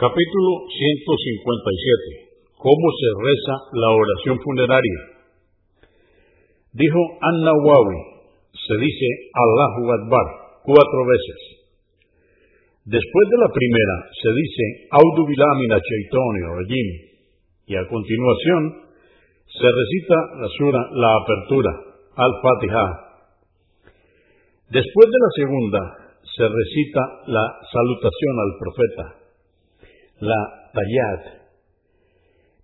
Capítulo 157. ¿Cómo se reza la oración funeraria? Dijo An-Nawawi, se dice Allahu Akbar cuatro veces. Después de la primera se dice Audu Bilamina Rajim y a continuación se recita la sura La Apertura, Al-Fatiha. Después de la segunda se recita la salutación al profeta la Tayat,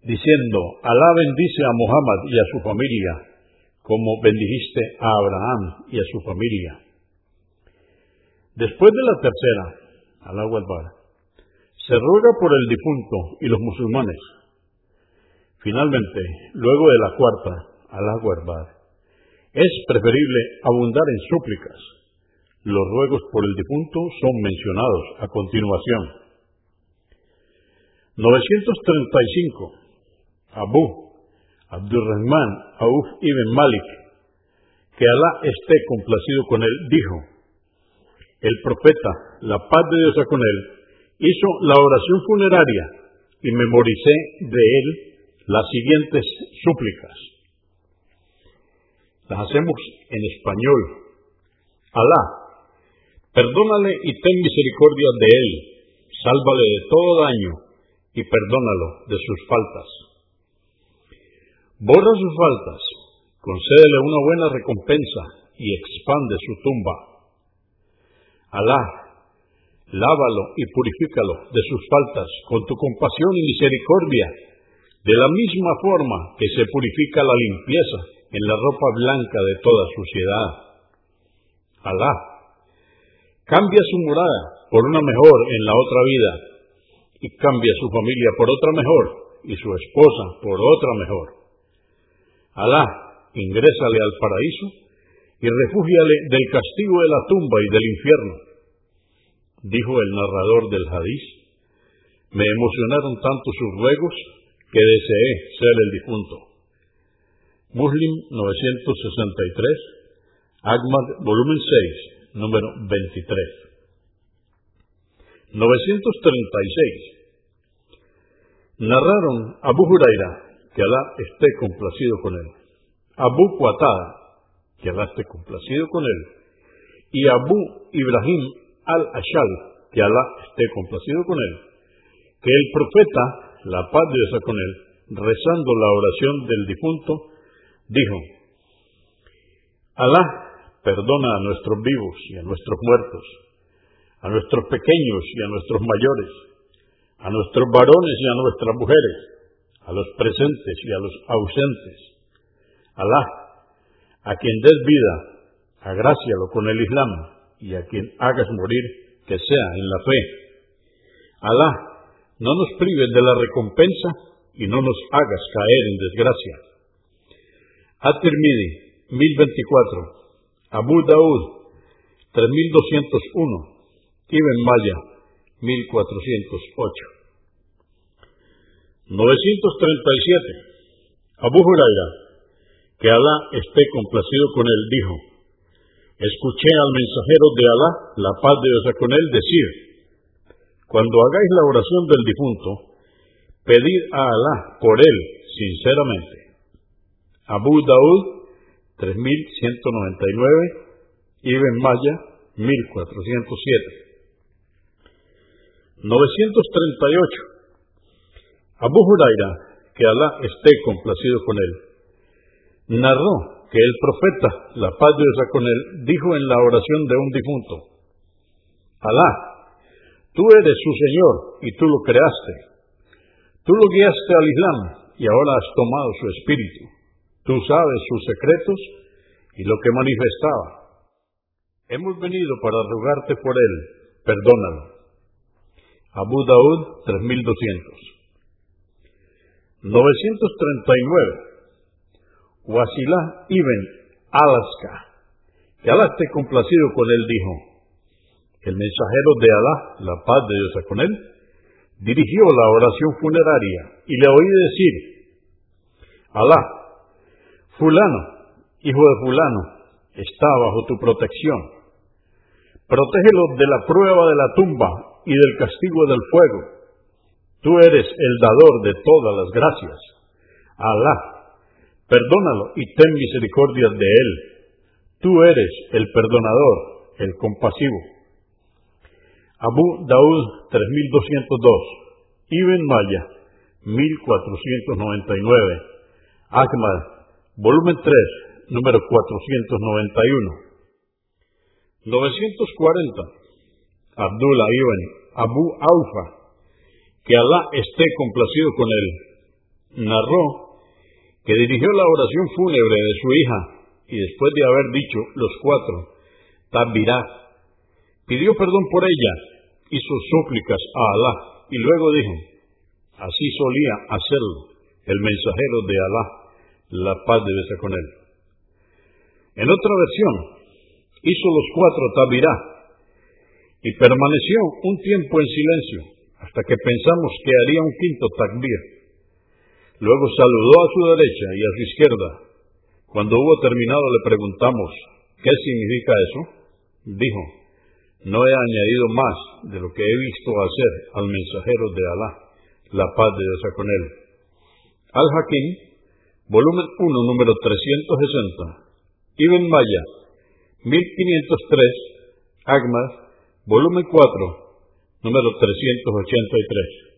diciendo, Alá bendice a Muhammad y a su familia, como bendijiste a Abraham y a su familia. Después de la tercera, Alá se ruega por el difunto y los musulmanes. Finalmente, luego de la cuarta, Alá es preferible abundar en súplicas. Los ruegos por el difunto son mencionados a continuación. 935. Abu Abdurrahman Auf ibn Malik, que Alá esté complacido con él, dijo, el profeta, la paz de Dios con él, hizo la oración funeraria y memoricé de él las siguientes súplicas. Las hacemos en español. Alá, perdónale y ten misericordia de él, sálvale de todo daño y perdónalo de sus faltas. Borra sus faltas, concédele una buena recompensa y expande su tumba. Alá, lávalo y purifícalo de sus faltas con tu compasión y misericordia, de la misma forma que se purifica la limpieza en la ropa blanca de toda suciedad. Alá, cambia su morada por una mejor en la otra vida y cambia su familia por otra mejor y su esposa por otra mejor. Alá, ingrésale al paraíso y refúgiale del castigo de la tumba y del infierno. Dijo el narrador del hadiz, me emocionaron tanto sus ruegos que deseé ser el difunto. Muslim 963, Ahmad, volumen 6, número 23. 936. Narraron Abu Huraira, que Alá esté complacido con él, Abu Qatada, que Alá esté complacido con él, y Abu Ibrahim al-Ashal, que Alá esté complacido con él, que el profeta, la paz de Dios con él, rezando la oración del difunto, dijo, Alá perdona a nuestros vivos y a nuestros muertos, a nuestros pequeños y a nuestros mayores, a nuestros varones y a nuestras mujeres, a los presentes y a los ausentes. Alá, a quien des vida, agrácialo con el Islam y a quien hagas morir, que sea en la fe. Alá, no nos prives de la recompensa y no nos hagas caer en desgracia. At-Tirmidhi, 1024. Abu Daud, 3201. Ibn Maya, 1408. 937. Abu Huraira, que Alá esté complacido con él, dijo, escuché al mensajero de Alá, la paz de Dios con él, decir, cuando hagáis la oración del difunto, pedid a Alá por él sinceramente. Abu Daud, 3199, Ibn Maya, 1407. 938. Abu Huraira, que Alá esté complacido con él, narró que el profeta, la paz de Dios con él, dijo en la oración de un difunto, Alá, tú eres su Señor y tú lo creaste. Tú lo guiaste al Islam y ahora has tomado su espíritu. Tú sabes sus secretos y lo que manifestaba. Hemos venido para rogarte por él, perdónalo. Abu Daud 3200. 939. Wasilah ibn Alaska. Que Alá esté complacido con él, dijo. El mensajero de Alá, la paz de Dios con él, dirigió la oración funeraria y le oí decir, Alá, fulano, hijo de fulano, está bajo tu protección. Protégelo de la prueba de la tumba y del castigo del fuego, tú eres el dador de todas las gracias. Alá, perdónalo y ten misericordia de él. Tú eres el perdonador, el compasivo. Abu Daud 3202, Ibn Maya 1499, Ahmad, volumen 3, número 491. 940. Abdullah ibn Abu Aufa, que Alá esté complacido con él, narró que dirigió la oración fúnebre de su hija y después de haber dicho los cuatro, Tabirá, pidió perdón por ella, hizo súplicas a Alá y luego dijo, así solía hacerlo el mensajero de Alá, la paz debe ser con él. En otra versión, hizo los cuatro Tabirá y permaneció un tiempo en silencio hasta que pensamos que haría un quinto takbir. Luego saludó a su derecha y a su izquierda. Cuando hubo terminado le preguntamos, ¿qué significa eso? Dijo, no he añadido más de lo que he visto hacer al mensajero de Alá, la paz de Dios con él. Al-Hakim, volumen 1, número 360. Ibn Maya, 1503. Agmas, volumen 4, número 383.